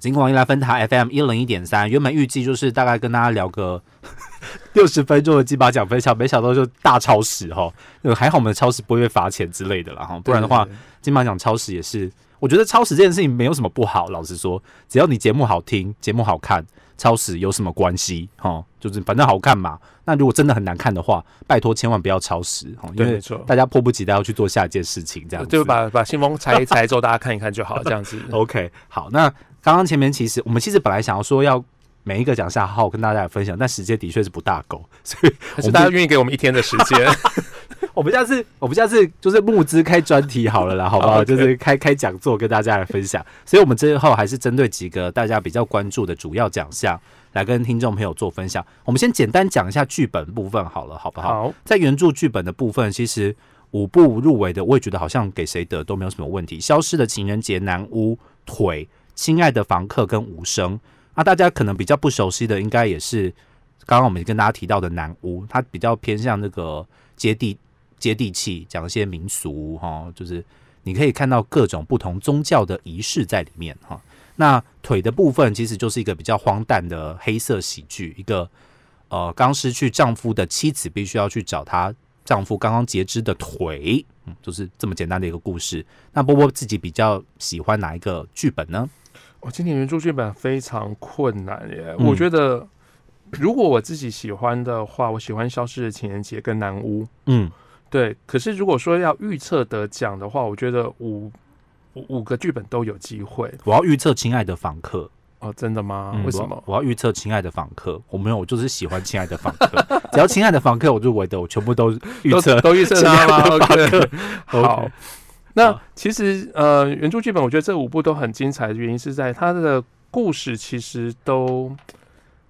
金广宜兰分台 FM 一零一点三，原本预计就是大概跟大家聊个 六十分钟的金马奖分享，没想到就大超时哈。还好我们的超时不会被罚钱之类的啦哈，不然的话金马奖超时也是，我觉得超时这件事情没有什么不好。老实说，只要你节目好听，节目好看，超时有什么关系哈？就是反正好看嘛。那如果真的很难看的话，拜托千万不要超时哈，因为大家迫不及待要去做下一件事情，这样子就把把信封拆一拆之后，大家看一看就好，这样子。OK，好，那。刚刚前面其实我们其实本来想要说要每一个奖项好好跟大家来分享，但时间的确是不大够，所以大家愿意给我们一天的时间。我们下次我们下次 就是募资开专题好了啦，好不好？就是开开讲座跟大家来分享。所以我们最后还是针对几个大家比较关注的主要奖项来跟听众朋友做分享。我们先简单讲一下剧本部分好了，好不好？好，在原著剧本的部分，其实五部入围的，我也觉得好像给谁得都没有什么问题。消失的情人节、南屋、腿。亲爱的房客跟无声，那大家可能比较不熟悉的，应该也是刚刚我们跟大家提到的南屋，它比较偏向那个接地接地气，讲一些民俗哈，就是你可以看到各种不同宗教的仪式在里面哈。那腿的部分其实就是一个比较荒诞的黑色喜剧，一个呃刚失去丈夫的妻子必须要去找她丈夫刚刚截肢的腿，嗯，就是这么简单的一个故事。那波波自己比较喜欢哪一个剧本呢？我今年原著剧本非常困难耶，嗯、我觉得如果我自己喜欢的话，我喜欢《消失的情人节》跟《南屋》。嗯，对。可是如果说要预测得奖的话，我觉得五五个剧本都有机会。我要预测《亲爱的房客》哦，真的吗？嗯、为什么？我，要预测《亲爱的房客》，我没有，我就是喜欢《亲爱的房客》，只要《亲爱的房客》我入围的，我全部都预测，都预测他吗？OK，好。那其实呃，原著剧本我觉得这五部都很精彩的原因是在它的故事其实都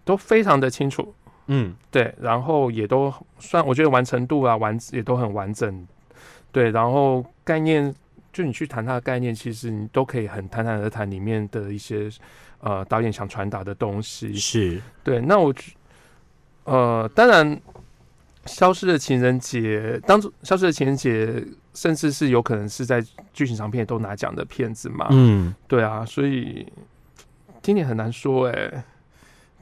都非常的清楚，嗯，对，然后也都算我觉得完成度啊完也都很完整，对，然后概念就你去谈它的概念，其实你都可以很坦坦的谈里面的一些呃导演想传达的东西，是对。那我呃当然。消失的情人节，当初消失的情人节，甚至是有可能是在剧情长片都拿奖的片子嘛？嗯，对啊，所以今年很难说哎、欸，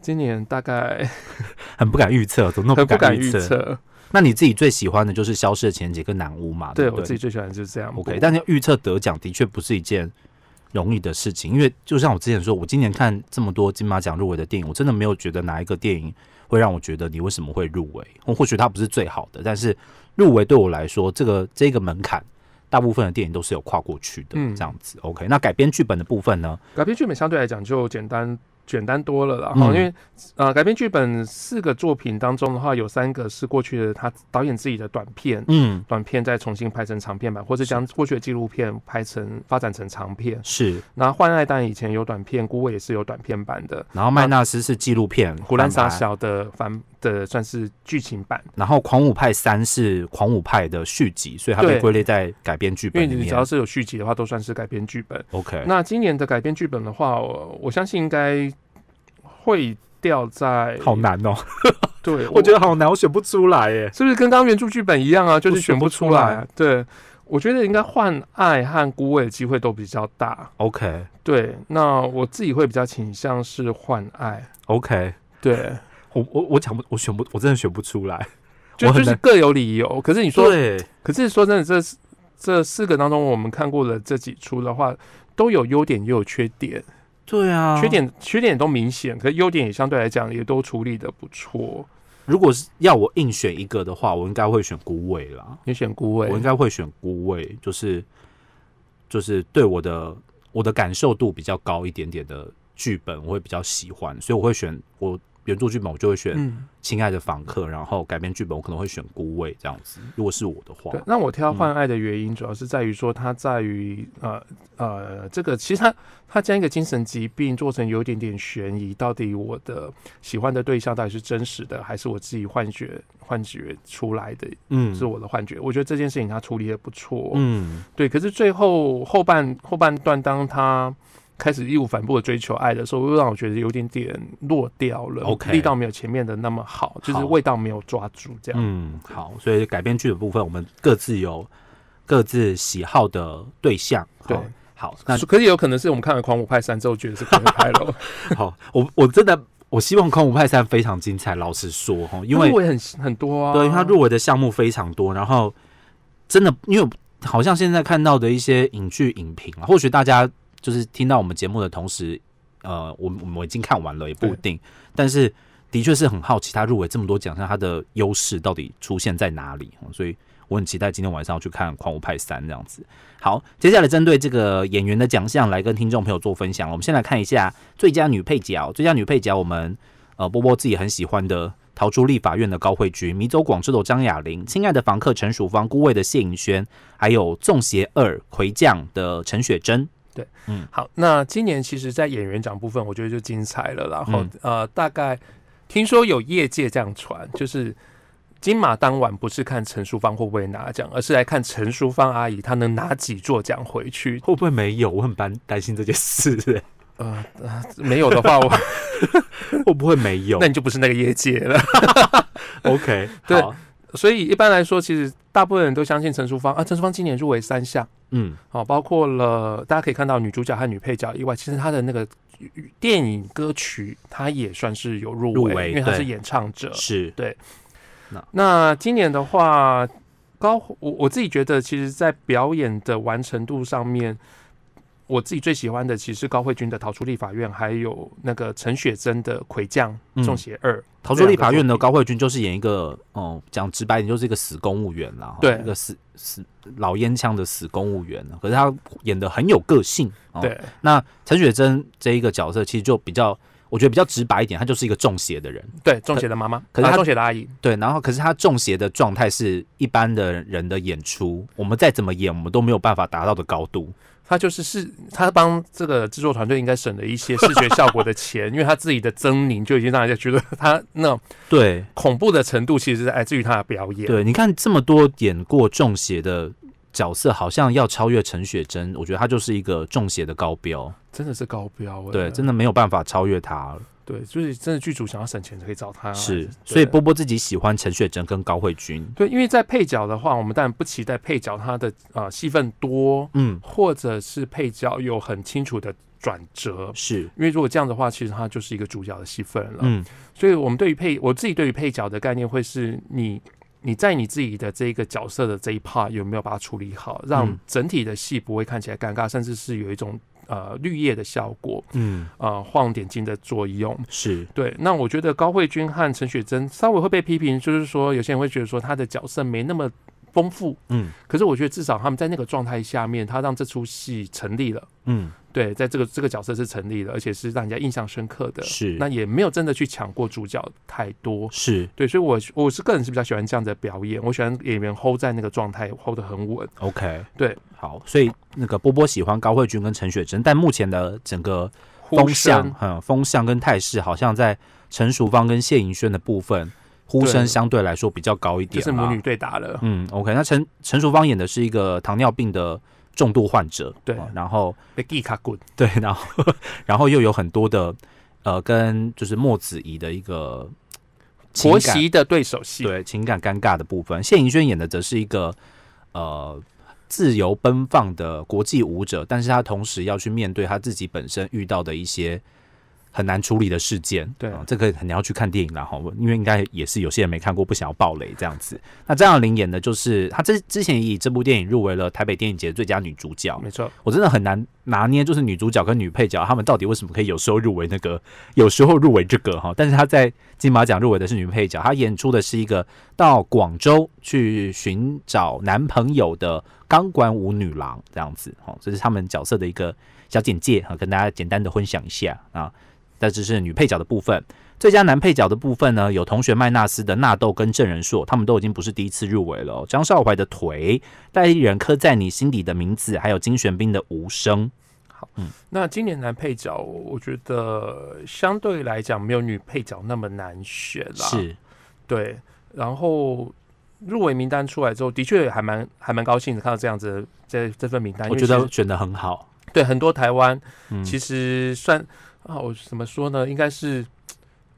今年大概 很不敢预测，怎么那么不敢预测？那你自己最喜欢的就是消失的情人节跟南屋嘛？对，对，对，我自己最喜欢的就是这样。OK，但是预测得奖的确不是一件容易的事情，因为就像我之前说，我今年看这么多金马奖入围的电影，我真的没有觉得哪一个电影。会让我觉得你为什么会入围？或或许它不是最好的，但是入围对我来说，这个这个门槛，大部分的电影都是有跨过去的。嗯，这样子。OK，那改编剧本的部分呢？改编剧本相对来讲就简单。简单多了啦，哈、嗯，因为呃，改编剧本四个作品当中的话，有三个是过去的他导演自己的短片，嗯，短片再重新拍成长片版，或是将过去的纪录片拍成发展成长片。是，那幻爱当然以前有短片，孤味也是有短片版的，然后麦纳斯是纪录片，胡兰撒小的翻的算是剧情版，然后狂舞派三是狂舞派的续集，所以它被归类在改编剧本里面。因为你只要是有续集的话，都算是改编剧本。OK，那今年的改编剧本的话，我我相信应该。会掉在好难哦，对，我觉得好难，我选不出来耶，是不是跟刚刚原著剧本一样啊？就是选不出来。对，我觉得应该换爱和孤味的机会都比较大。OK，对，那我自己会比较倾向是换爱。OK，对我我我讲不，我选不，我真的选不出来，就就是各有理由。可是你说，对，可是说真的，这这四个当中，我们看过的这几出的话，都有优点，也有缺点。对啊，缺点缺点都明显，可是优点也相对来讲也都处理的不错。如果是要我硬选一个的话，我应该会选孤位啦。你选孤位，我应该会选孤位，就是就是对我的我的感受度比较高一点点的剧本，我会比较喜欢，所以我会选我。原著剧本我就会选《亲爱的房客》嗯，然后改编剧本我可能会选《孤味》这样子。如果是我的话，那我挑《换爱》的原因主要是在于说，它在于呃呃，这个其实它它将一个精神疾病做成有一点点悬疑，到底我的喜欢的对象到底是真实的，还是我自己幻觉幻觉出来的？嗯，是我的幻觉。我觉得这件事情他处理的不错。嗯，对。可是最后后半后半段，当他开始义无反顾的追求爱的时候，又让我觉得有点点落掉了，okay, 力道没有前面的那么好，就是味道没有抓住这样。嗯，好，所以改编剧的部分，我们各自有各自喜好的对象。对，好，那可是有可能是我们看了《狂舞派三》之后觉得是狂舞派了。好，我我真的我希望《狂舞派三》非常精彩。老实说哈，因为入围很很多啊，对，因为它入围的项目非常多，然后真的因为好像现在看到的一些影剧影评啊，或许大家就是听到我们节目的同时，呃，我我们已经看完了也不一定，但是的确是很好奇他入围这么多奖项，他的优势到底出现在哪里，所以。我很期待今天晚上要去看《狂舞派三》这样子。好，接下来针对这个演员的奖项来跟听众朋友做分享。我们先来看一下最佳女配角。最佳女配角，我们呃波波自己很喜欢的《逃出立法院》的高慧君，《迷走广州》的张雅玲，《亲爱的房客》陈淑芳，《孤味》的谢盈萱，还有《纵邪二》魁将的陈雪贞。对，嗯，好。那今年其实，在演员奖部分，我觉得就精彩了。然后、嗯、呃，大概听说有业界这样传，就是。金马当晚不是看陈淑芳会不会拿奖，而是来看陈淑芳阿姨她能拿几座奖回去。会不会没有？我很担担心这件事。呃，呃，没有的话，我 会不会没有？那你就不是那个业界了。OK，对，所以一般来说，其实大部分人都相信陈淑芳啊。陈淑芳今年入围三项，嗯，好，包括了大家可以看到女主角和女配角以外，其实她的那个电影歌曲，她也算是有入围，因为她是演唱者，是对。那，那今年的话，高我我自己觉得，其实，在表演的完成度上面，我自己最喜欢的其实是高慧君的《逃出立法院》，还有那个陈雪贞的《魁将》《中邪二》。逃出立法院的高慧君就是演一个，哦、嗯，讲直白点，就是一个死公务员啦，对，一个死死老烟枪的死公务员。可是他演的很有个性。对，嗯、那陈雪贞这一个角色，其实就比较。我觉得比较直白一点，她就是一个中邪的人，对，中邪的妈妈，可是她中邪的阿姨，对，然后可是她中邪的状态是一般的人的演出，我们再怎么演，我们都没有办法达到的高度。他就是是，他帮这个制作团队应该省了一些视觉效果的钱，因为他自己的狰狞就已经让人家觉得他那对恐怖的程度，其实是来自于他的表演。对，你看这么多演过中邪的。角色好像要超越陈雪贞，我觉得他就是一个中邪的高标，真的是高标、欸，对，真的没有办法超越他了。对，就是真的剧组想要省钱，可以找他。是，所以波波自己喜欢陈雪贞跟高慧君。对，因为在配角的话，我们当然不期待配角他的啊戏份多，嗯，或者是配角有很清楚的转折，是因为如果这样的话，其实他就是一个主角的戏份了。嗯，所以我们对于配，我自己对于配角的概念会是你。你在你自己的这一个角色的这一 part 有没有把它处理好，让整体的戏不会看起来尴尬，甚至是有一种呃绿叶的效果，嗯，呃晃点睛的作用，是对。那我觉得高慧君和陈雪贞稍微会被批评，就是说有些人会觉得说他的角色没那么丰富，嗯，可是我觉得至少他们在那个状态下面，他让这出戏成立了，嗯。对，在这个这个角色是成立的，而且是让人家印象深刻的。是，那也没有真的去抢过主角太多。是对，所以我，我我是个人是比较喜欢这样的表演。我喜欢演员 hold 在那个状态，hold 得很稳。OK，对，好。所以那个波波喜欢高慧君跟陈雪贞，但目前的整个风向，嗯，风向跟态势，好像在陈淑芳跟谢盈萱的部分，呼声相对来说比较高一点，就是母女对打了。嗯，OK。那陈陈淑芳演的是一个糖尿病的。重度患者，对，然后被地卡滚，对，然后 然后又有很多的呃，跟就是莫子仪的一个婆媳的对手戏，对，情感尴尬的部分。谢盈萱演的则是一个呃自由奔放的国际舞者，但是他同时要去面对他自己本身遇到的一些。很难处理的事件，对、嗯，这个你要去看电影然后，因为应该也是有些人没看过，不想要爆雷这样子。那张爱玲演的就是她之之前以这部电影入围了台北电影节最佳女主角，没错，我真的很难拿捏，就是女主角跟女配角她们到底为什么可以有时候入围那个，有时候入围这个哈。但是她在金马奖入围的是女配角，她演出的是一个到广州去寻找男朋友的钢管舞女郎这样子，哈，这是他们角色的一个小简介哈，跟大家简单的分享一下啊。但这是女配角的部分，最佳男配角的部分呢，有同学麦纳斯的纳豆跟郑仁硕，他们都已经不是第一次入围了。张少怀的腿，代理人刻在你心底的名字，还有金玄彬的无声。好，嗯，那今年男配角，我觉得相对来讲没有女配角那么难选啦。是，对。然后入围名单出来之后，的确还蛮还蛮高兴的看到这样子这这份名单，我觉得选的很好。对，很多台湾其实算。啊，我怎么说呢？应该是，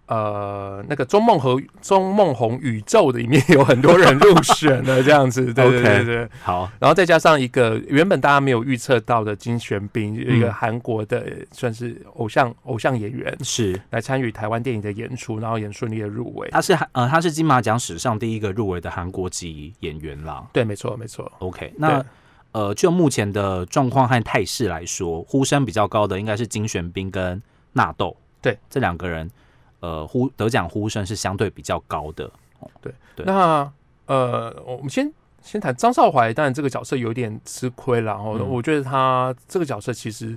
呃，那个钟梦和钟梦红宇宙里面有很多人入选了，这样子，对对对对，好，然后再加上一个原本大家没有预测到的金玄彬，一个韩国的算是偶像偶像演员，是来参与台湾电影的演出，然后也顺利的入围。他是呃，他是金马奖史上第一个入围的韩国籍演员啦。对，没错，没错。OK，那呃，就目前的状况和态势来说，呼声比较高的应该是金玄彬跟纳豆，对，这两个人。呃，呼得奖呼声是相对比较高的，哦、对对。那呃，我们先先谈张少怀，当然这个角色有点吃亏了。然后我觉得他这个角色其实，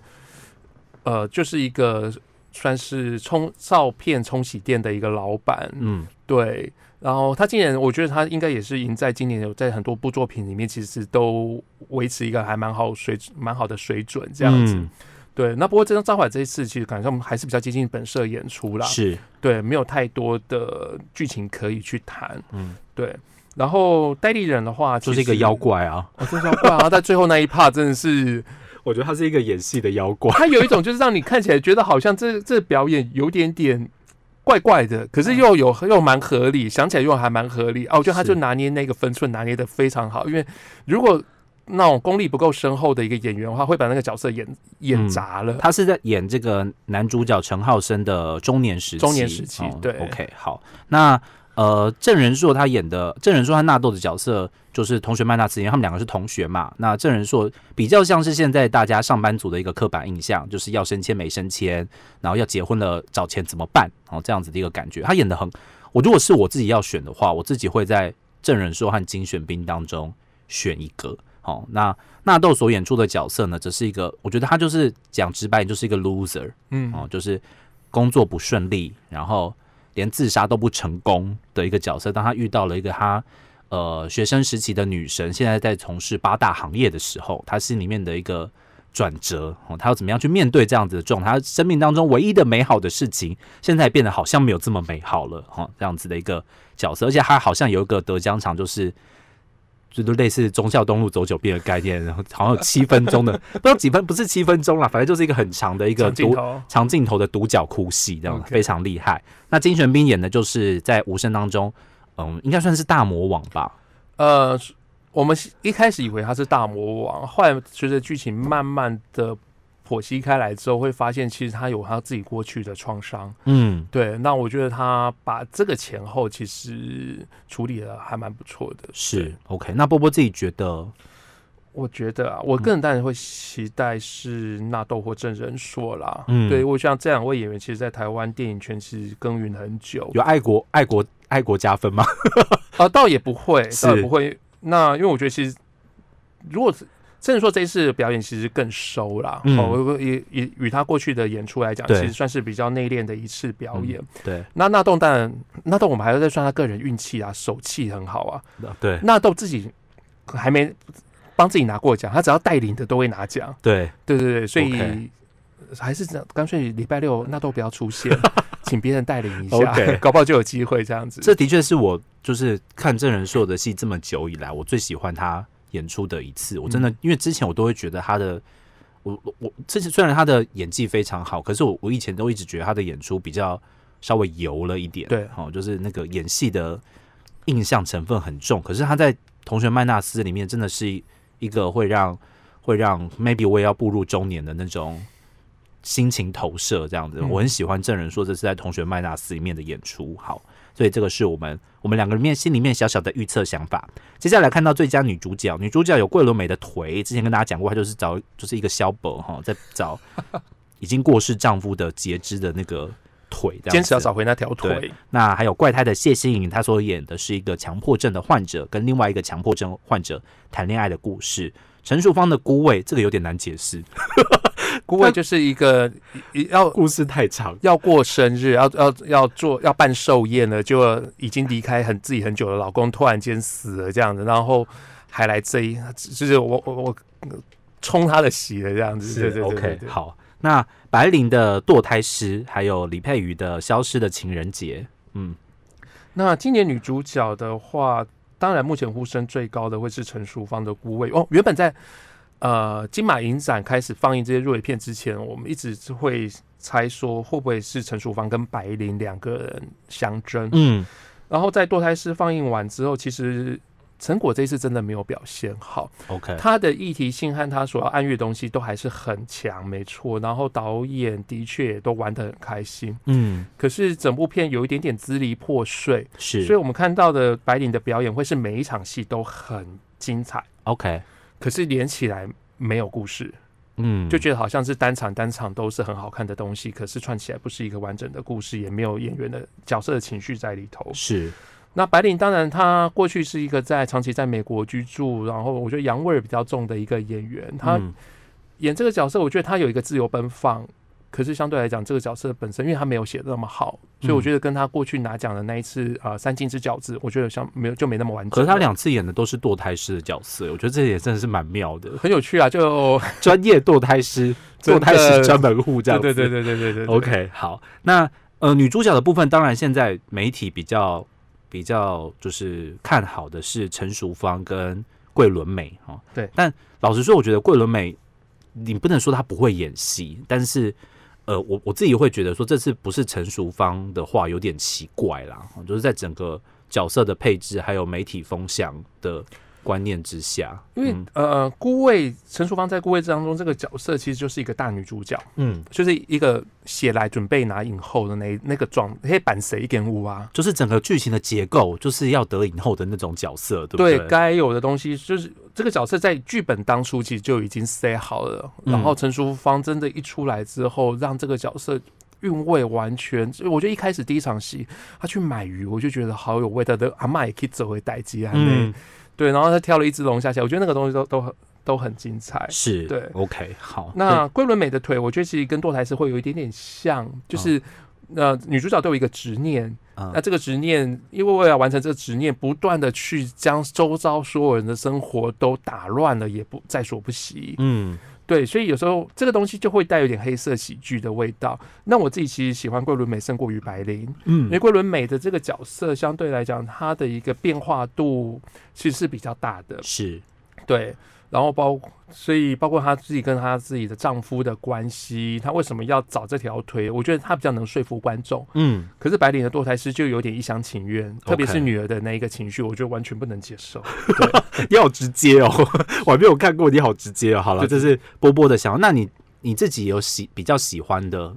呃，就是一个算是冲照片冲洗店的一个老板，嗯，对。然后他今年，我觉得他应该也是赢在今年有在很多部作品里面，其实都维持一个还蛮好水蛮好的水准这样子。嗯对，那不过这张张怀这一次其实感觉我们还是比较接近本色演出啦，是对，没有太多的剧情可以去谈，嗯，对。然后代理人的话就是一个妖怪啊，哦，这是妖怪啊，在最后那一 part 真的是，我觉得他是一个演戏的妖怪，他有一种就是让你看起来觉得好像这这表演有点点怪怪的，可是又有又蛮合理，想起来又还蛮合理啊，我觉得他就拿捏那个分寸拿捏的非常好，因为如果。那种功力不够深厚的一个演员的话，会把那个角色演演砸了。他是在演这个男主角陈浩生的中年时期。中年时期，对。OK，好。那呃，郑仁硕他演的郑仁硕和纳豆的角色就是同学麦娜丝，因为他们两个是同学嘛。那郑仁硕比较像是现在大家上班族的一个刻板印象，就是要升迁没升迁，然后要结婚了找钱怎么办？哦，这样子的一个感觉。他演的很，我如果是我自己要选的话，我自己会在郑仁硕和金选兵当中选一个。好，那纳豆所演出的角色呢，只是一个，我觉得他就是讲直白，就是一个 loser，嗯，哦，就是工作不顺利，然后连自杀都不成功的一个角色。当他遇到了一个他呃学生时期的女神，现在在从事八大行业的时候，他心里面的一个转折，哦，他要怎么样去面对这样子的状态？他生命当中唯一的美好的事情，现在变得好像没有这么美好了，哈，这样子的一个角色，而且他好像有一个得奖场，就是。就是类似忠孝东路走九遍的概念，然后好像有七分钟的，不知道几分，不是七分钟啦，反正就是一个很长的一个独长镜头的独角哭戏，这样子非常厉害。那金玄彬演的就是在无声当中，嗯，应该算是大魔王吧？呃，我们一开始以为他是大魔王，后来随着剧情慢慢的。剖析开来之后，会发现其实他有他自己过去的创伤。嗯，对。那我觉得他把这个前后其实处理的还蛮不错的。是 OK。那波波自己觉得？我觉得啊，我个人当然会期待是纳豆或郑人硕啦。嗯，对。我像这两位演员，其实，在台湾电影圈其实耕耘很久。有爱国、爱国、爱国加分吗？啊，倒也不会，倒也不会。那因为我觉得，其实如果是。甚至说这一次的表演其实更收啦，嗯、哦，也也与他过去的演出来讲，其实算是比较内敛的一次表演。嗯、对，那纳豆当然，纳豆我们还要再算他个人运气啊，手气很好啊。对，纳豆自己还没帮自己拿过奖，他只要带领的都会拿奖。对，对对对，所以 Okay 还是干脆礼拜六纳豆不要出现，请别人带领一下 搞不好就有机会这样子。这的确是我就是看郑仁硕的戏这么久以来，我最喜欢他。演出的一次，我真的因为之前我都会觉得他的，我我我之前虽然他的演技非常好，可是我我以前都一直觉得他的演出比较稍微油了一点，对，哦，就是那个演戏的印象成分很重。可是他在《同学麦纳斯》里面真的是一个会让会让 maybe 我也要步入中年的那种心情投射，这样子，我很喜欢证人说这是在《同学麦纳斯》里面的演出，好。所以这个是我们我们两个人面心里面小小的预测想法。接下来看到最佳女主角，女主角有桂纶镁的腿，之前跟大家讲过，她就是找就是一个小宝哈，在找 已经过世丈夫的截肢的那个腿，坚持要找回那条腿。那还有怪胎的谢欣颖，她所演的是一个强迫症的患者，跟另外一个强迫症患者谈恋爱的故事。陈淑芳的孤位，这个有点难解释。孤味就是一个要 故事太长，要过生日，要要要做要办寿宴了，就已经离开很自己很久的老公，突然间死了这样子，然后还来追，就是我我我冲他的喜的这样子。是 OK，好。那白灵的堕胎师，还有李佩瑜的消失的情人节。嗯，那今年女主角的话，当然目前呼声最高的会是陈淑芳的孤味哦，原本在。呃金马影展开始放映这些入围片之前，我们一直会猜说会不会是陈淑芳跟白灵两个人相争。嗯，然后在堕胎师放映完之后，其实。成果这一次真的没有表现好，OK，他的议题性和他所要暗喻的东西都还是很强，没错。然后导演的确也都玩得很开心，嗯。可是整部片有一点点支离破碎，是。所以我们看到的白灵的表演会是每一场戏都很精彩，OK。可是连起来没有故事，嗯，就觉得好像是单场单场都是很好看的东西，可是串起来不是一个完整的故事，也没有演员的角色的情绪在里头，是。那白领当然，他过去是一个在长期在美国居住，然后我觉得洋味儿比较重的一个演员。他演这个角色，我觉得他有一个自由奔放，可是相对来讲，这个角色本身，因为他没有写的那么好，所以我觉得跟他过去拿奖的那一次啊、呃《三金之饺子》，我觉得像没有就没那么完整。可是他两次演的都是堕胎师的角色，我觉得这也真的是蛮妙的，很有趣啊！就 专业堕胎师，堕胎师专门户这样子。对对对对对对，对。OK，好，那呃女主角的部分，当然现在媒体比较。比较就是看好的是陈淑芳跟桂纶镁哈，对。但老实说，我觉得桂纶镁，你不能说她不会演戏，但是呃，我我自己会觉得说，这次不是成熟方的话有点奇怪啦，就是在整个角色的配置还有媒体风向的。观念之下，因为、嗯、呃，孤味陈淑芳在孤味当中这个角色其实就是一个大女主角，嗯，就是一个写来准备拿影后的那那个状，黑板谁一点五啊，就是整个剧情的结构就是要得影后的那种角色，对不对？对，该有的东西就是这个角色在剧本当初其实就已经塞好了，嗯、然后陈淑芳真的一出来之后，让这个角色韵味完全，我觉得一开始第一场戏他去买鱼，我就觉得好有味道的，阿嬷也可以走回代机啊，嗯。对，然后他挑了一只龙虾蟹，我觉得那个东西都都很都很精彩。是对，OK，好。那桂纶镁的腿，我觉得其实跟堕胎是会有一点点像，就是、哦、呃，女主角都有一个执念，嗯、那这个执念，因为为了完成这个执念，不断的去将周遭所有人的生活都打乱了，也不在所不惜。嗯。对，所以有时候这个东西就会带有点黑色喜剧的味道。那我自己其实喜欢桂纶镁胜过于白灵，嗯，因为桂纶镁的这个角色相对来讲，它的一个变化度其实是比较大的，是对。然后包，所以包括她自己跟她自己的丈夫的关系，她为什么要找这条腿？我觉得她比较能说服观众。嗯，可是白领的堕胎师就有点一厢情愿特别是女儿的那一个情绪，我觉得完全不能接受。对，你好直接哦，我还没有看过，你好直接哦。好了，这是波波的想法。那你你自己有喜比较喜欢的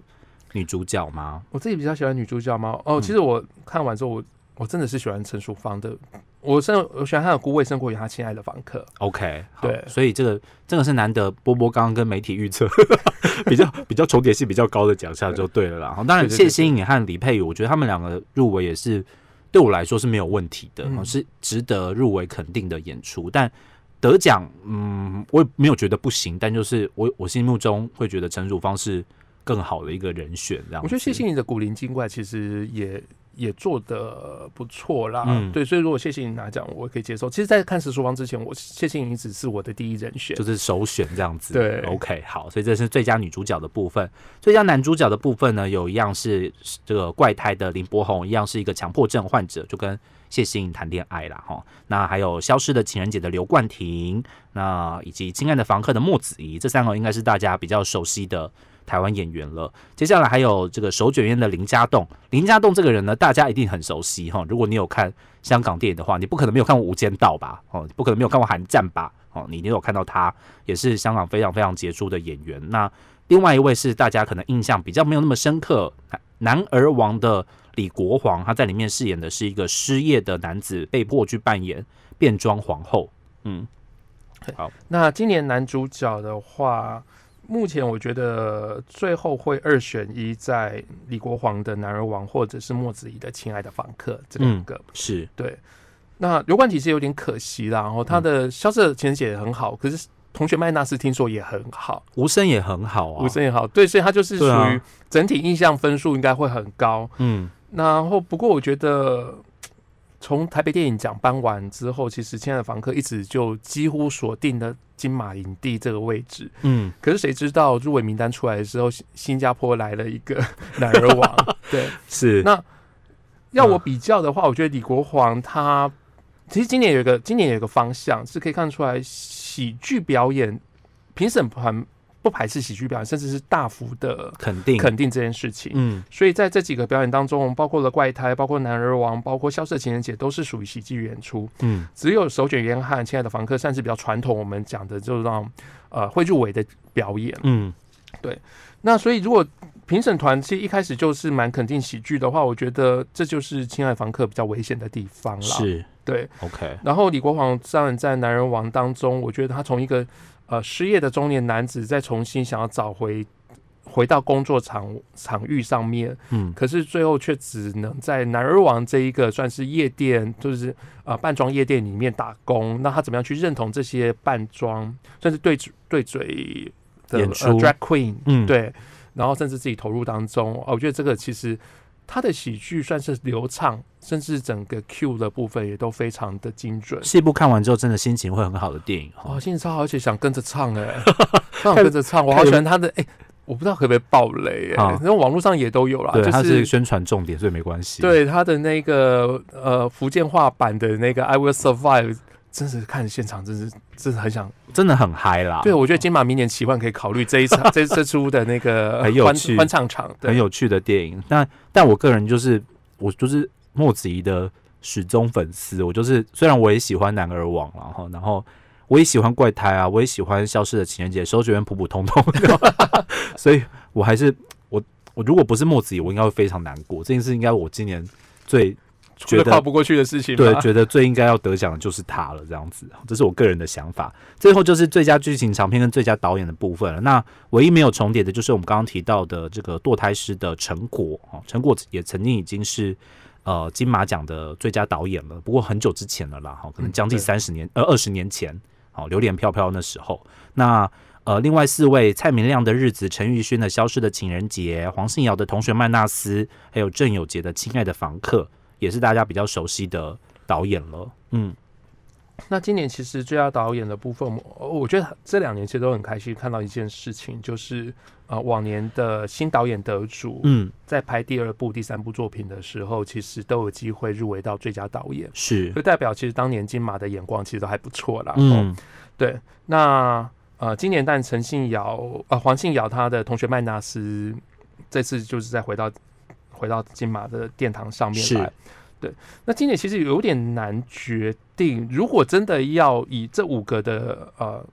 女主角吗？我自己比较喜欢女主角吗？哦，其实我看完之后，我我真的是喜欢陈淑芳的。我是我喜欢她的孤味胜过于她亲爱的房客。OK，对，所以这个这个是难得波波刚刚跟媒体预测 比较比较重叠性比较高的奖项就对了啦。当然谢欣颖和李佩宇，我觉得他们两个入围也是对我来说是没有问题的，嗯、是值得入围肯定的演出。但得奖，嗯，我也没有觉得不行，但就是我我心目中会觉得陈淑芳是更好的一个人选。这样，我觉得谢欣颖的古灵精怪其实也。也做的不错啦，嗯，对，所以如果谢谢你拿奖，我可以接受。其实，在看陈淑芳之前，我谢谢你只是我的第一人选，就是首选这样子。对，OK，好，所以这是最佳女主角的部分。最佳男主角的部分呢，有一样是这个怪胎的林柏宏，一样是一个强迫症患者，就跟谢欣颖谈恋爱啦。哈。那还有消失的情人节的刘冠廷，那以及亲爱的房客的莫子仪，这三个应该是大家比较熟悉的。台湾演员了，接下来还有这个手卷烟的林家栋。林家栋这个人呢，大家一定很熟悉哈。如果你有看香港电影的话，你不可能没有看过《无间道》吧？哦，不可能没有看过《寒战》吧？哦，你一定有看到他，也是香港非常非常杰出的演员。那另外一位是大家可能印象比较没有那么深刻，《男儿王》的李国煌，他在里面饰演的是一个失业的男子，被迫去扮演变装皇后。嗯，好，那今年男主角的话。目前我觉得最后会二选一，在李国煌的《男儿王》或者是莫子仪的《亲爱的房客》这两个、嗯、是对。那刘冠廷其实有点可惜啦，然后他的《消失的情人节》也很好，可是《同学麦纳斯》听说也很好，无声也很好啊，无声也好，对，所以他就是属于整体印象分数应该会很高。嗯，然后不过我觉得。从台北电影奖颁完之后，其实《亲爱的房客》一直就几乎锁定了金马影帝这个位置。嗯，可是谁知道入围名单出来的时候，新加坡来了一个 男儿王。对，是。那要我比较的话，我觉得李国煌他其实今年有一个今年有一个方向是可以看出来，喜剧表演评审团不排斥喜剧表演，甚至是大幅的肯定肯定这件事情。嗯，所以在这几个表演当中，包括了怪胎，包括男儿王，包括消失的情人节，都是属于喜剧演出。嗯，只有手卷烟和亲爱的房客算是比较传统，我们讲的就是让呃会入围的表演。嗯，对。那所以如果评审团其实一开始就是蛮肯定喜剧的话，我觉得这就是亲爱的房客比较危险的地方了。是，对，OK。然后李国煌当然在男人王当中，我觉得他从一个呃，失业的中年男子再重新想要找回回到工作场场域上面，嗯，可是最后却只能在男儿王这一个算是夜店，就是呃扮装夜店里面打工。那他怎么样去认同这些扮装，算是对对嘴的演出、呃、drag queen，嗯，对，然后甚至自己投入当中。哦，我觉得这个其实。他的喜剧算是流畅，甚至整个 Q 的部分也都非常的精准。细部看完之后，真的心情会很好的电影哦，心情超好，而且想跟着唱哎、欸，想跟着唱，我好喜欢他的哎、欸，我不知道可不可以爆雷哎、欸，那网络上也都有啦，对，就是他是宣传重点，所以没关系。对他的那个呃福建话版的那个 I Will Survive。真是看现场，真是真是很想，真的很嗨啦。对，我觉得金马明年奇幻可以考虑这一场 这这出的那个很有趣欢唱场，很有趣的电影。但但我个人就是我就是莫子怡的始终粉丝。我就是虽然我也喜欢男儿王，然后然后我也喜欢怪胎啊，我也喜欢消失的情人节，手觉得普普通通，所以我还是我我如果不是莫子怡，我应该会非常难过。这件事应该我今年最。觉得跨不过去的事情，对，觉得最应该要得奖的就是他了，这样子，这是我个人的想法。最后就是最佳剧情长片跟最佳导演的部分了。那唯一没有重叠的，就是我们刚刚提到的这个堕胎师的成果哦，成果也曾经已经是呃金马奖的最佳导演了，不过很久之前了啦，哈，可能将近三十年呃二十年前，好，榴莲飘飘那时候。那呃，另外四位蔡明亮的日子、陈玉勋的消失的情人节、黄信尧的同学麦纳斯，还有郑有杰的亲爱的房客。也是大家比较熟悉的导演了，嗯。那今年其实最佳导演的部分，我觉得这两年其实都很开心，看到一件事情，就是呃，往年的新导演得主，嗯，在拍第二部、第三部作品的时候，其实都有机会入围到最佳导演，是，就代表其实当年金马的眼光其实都还不错啦。嗯，对。那呃，今年但陈信尧啊、呃，黄信尧他的同学麦纳斯，这次就是再回到。回到金马的殿堂上面来，对。那今年其实有点难决定。如果真的要以这五个的呃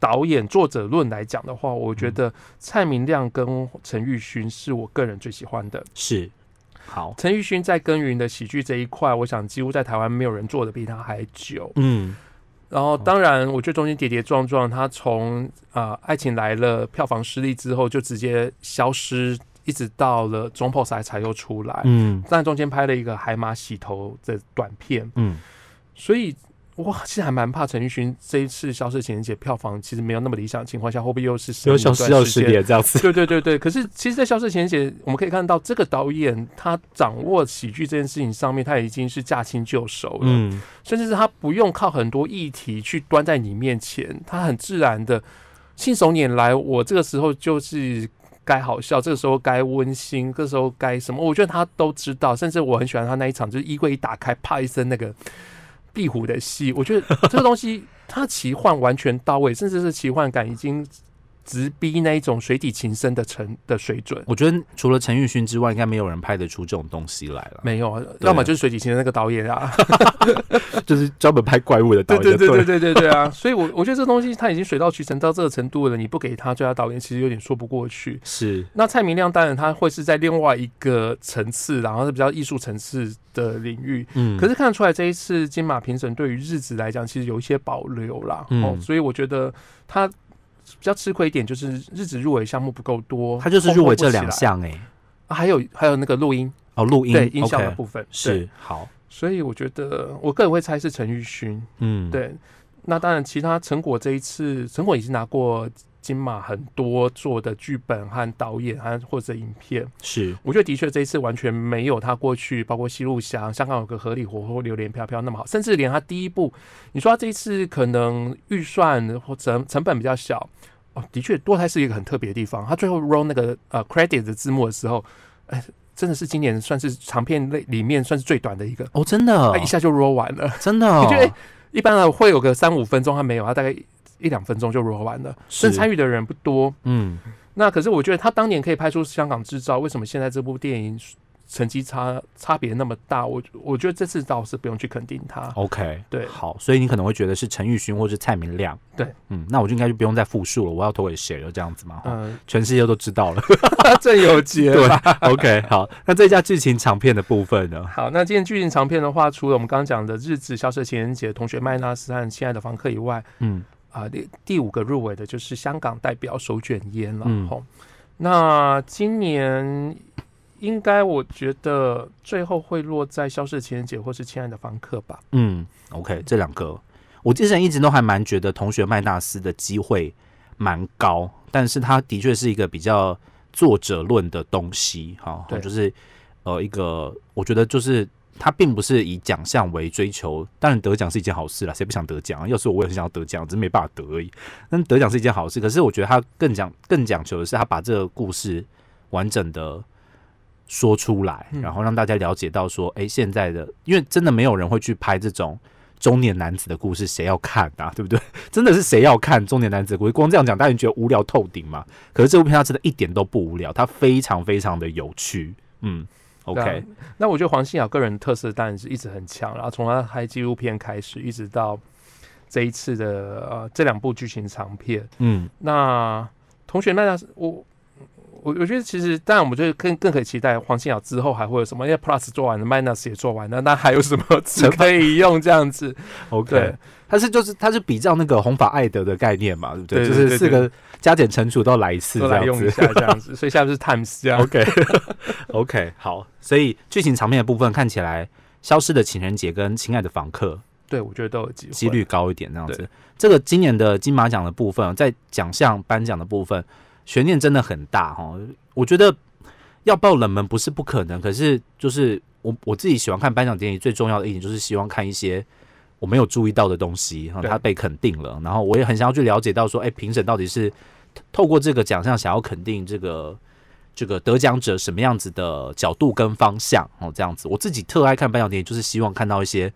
导演作者论来讲的话，我觉得蔡明亮跟陈玉勋是我个人最喜欢的。是，好。陈玉勋在耕耘的喜剧这一块，我想几乎在台湾没有人做的比他还久。嗯。然后，当然，我觉得中间跌跌撞撞，他从啊、呃《爱情来了》票房失利之后，就直接消失。一直到了中破赛才又出来，嗯，但中间拍了一个海马洗头的短片，嗯，所以我其实还蛮怕陈奕迅这一次消失情人节票房其实没有那么理想的情况下，会不会又是又消失又失联这样子？对对对对。可是其实，在消失情人节，我们可以看到这个导演他掌握喜剧这件事情上面，他已经是驾轻就熟了，嗯，甚至是他不用靠很多议题去端在你面前，他很自然的信手拈来。我这个时候就是。该好笑，这个时候该温馨，这个时候该什么？我觉得他都知道，甚至我很喜欢他那一场，就是衣柜一打开，啪一声那个壁虎的戏。我觉得这个东西，他奇幻完全到位，甚至是奇幻感已经。直逼那一种水底情深的沉的水准，我觉得除了陈玉勋之外，应该没有人拍得出这种东西来了。没有啊，要么就是水底情深那个导演啊，就是专门拍怪物的导演。对对对对对对对啊！所以我，我我觉得这东西他已经水到渠成到这个程度了，你不给他最佳导演，其实有点说不过去。是。那蔡明亮当然他会是在另外一个层次，然后是比较艺术层次的领域。嗯。可是看得出来，这一次金马评审对于日子来讲，其实有一些保留啦。嗯。哦，所以我觉得他。比较吃亏一点就是日子入围项目不够多，他就是入围这两项哎，还有还有那个录音。哦，录音对音效的部分是好，所以我觉得我个人会猜是陈玉勋，嗯，对，那当然其他成果这一次成果已经拿过。金马很多做的剧本和导演，和或者影片，是。我觉得的确这一次完全没有他过去，包括《西路乡》、香港有个合理活或榴莲飘飘那么好，甚至连他第一部，你说他这一次可能预算或成成本比较小哦，的确堕胎是一个很特别的地方。他最后 roll 那个呃 credit 的字幕的时候，哎、欸，真的是今年算是长片类里面算是最短的一个。哦，真的，他一下就 roll 完了，真的、哦，我觉得一般的会有个三五分钟，他没有，他大概。一两分钟就播完了，甚至参与的人不多。嗯，那可是我觉得他当年可以拍出《香港制造》，为什么现在这部电影？成绩差差别那么大，我我觉得这次倒是不用去肯定他。OK，对，好，所以你可能会觉得是陈玉勋或是蔡明亮。对，嗯，那我就应该就不用再复述了，我要投给谁了？这样子嘛，嗯，全世界都知道了，郑有杰。对，OK，好，那这家剧情长片的部分呢？好，那今天剧情长片的话，除了我们刚刚讲的《日子》、《消失情人节》、《同学麦纳斯》和《亲爱的房客》以外，嗯，啊，第第五个入围的就是香港代表手卷烟了。嗯，那今年。应该我觉得最后会落在《消失的情人节》或是《亲爱的房客》吧。嗯，OK，这两个我之前一直都还蛮觉得同学麦纳斯的机会蛮高，但是他的确是一个比较作者论的东西，哈，就是呃一个我觉得就是他并不是以奖项为追求，当然得奖是一件好事啦，谁不想得奖啊？要是我也很想要得奖，只是没办法得而已。但得奖是一件好事，可是我觉得他更讲更讲求的是他把这个故事完整的。说出来，然后让大家了解到说，哎、欸，现在的，因为真的没有人会去拍这种中年男子的故事，谁要看啊？对不对？真的是谁要看中年男子的故事？光这样讲，大家觉得无聊透顶嘛？可是这部片它真的一点都不无聊，它非常非常的有趣。嗯，OK。那我觉得黄信尧个人特色当然是一直很强，然后从他拍纪录片开始，一直到这一次的呃这两部剧情长片。嗯，那同学那我。我我觉得其实，当然，我们就更更可以期待黄信尧之后还会有什么，因为 Plus 做完了，Minus 也做完了，那还有什么 词可以用这样子？OK，它是就是它是比较那个红法艾德的概念嘛，对不对？就是四个加减乘除都来一次这样子，来用一下这样子。所以下面是 Times 这样。OK OK 好，所以剧情场面的部分看起来，《消失的情人节》跟《亲爱的房客》，对我觉得都有机会，几率高一点这样子。这个今年的金马奖的部分，在奖项颁奖的部分。悬念真的很大哈，我觉得要爆冷门不是不可能，可是就是我我自己喜欢看颁奖典礼，最重要的一点就是希望看一些我没有注意到的东西，哈，它被肯定了，然后我也很想要去了解到说，哎，评审到底是透过这个奖项想要肯定这个这个得奖者什么样子的角度跟方向哦，这样子，我自己特爱看颁奖典礼，就是希望看到一些。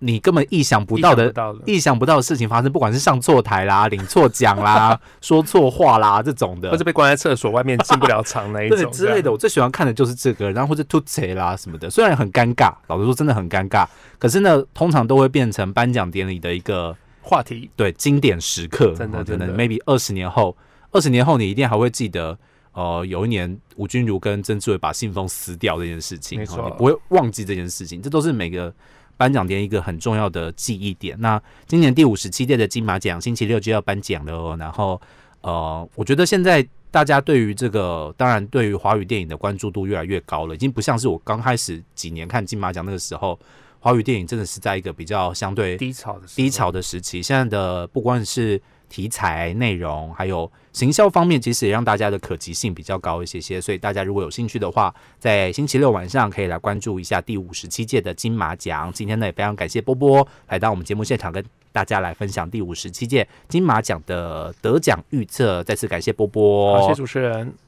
你根本意想不到的、意想不到的。事情发生，不管是上错台啦、领错奖啦、说错话啦 这种的，或者被关在厕所外面进不了场那一种之类的。我最喜欢看的就是这个，然后或者吐槽啦什么的，虽然很尴尬，老实说真的很尴尬，可是呢，通常都会变成颁奖典礼的一个话题，对，经典时刻。真的，真的，maybe 二十年后，二十年后你一定还会记得，呃，有一年吴君如跟曾志伟把信封撕掉这件事情，没错，你不会忘记这件事情，这都是每个。颁奖典一个很重要的记忆点。那今年第五十七届的金马奖，星期六就要颁奖了哦。然后，呃，我觉得现在大家对于这个，当然对于华语电影的关注度越来越高了，已经不像是我刚开始几年看金马奖那个时候，华语电影真的是在一个比较相对低潮的低潮的时期。现在的不管是题材、内容，还有行销方面，其实也让大家的可及性比较高一些些。所以大家如果有兴趣的话，在星期六晚上可以来关注一下第五十七届的金马奖。今天呢，也非常感谢波波来到我们节目现场，跟大家来分享第五十七届金马奖的得奖预测。再次感谢波波，好，谢谢主持人。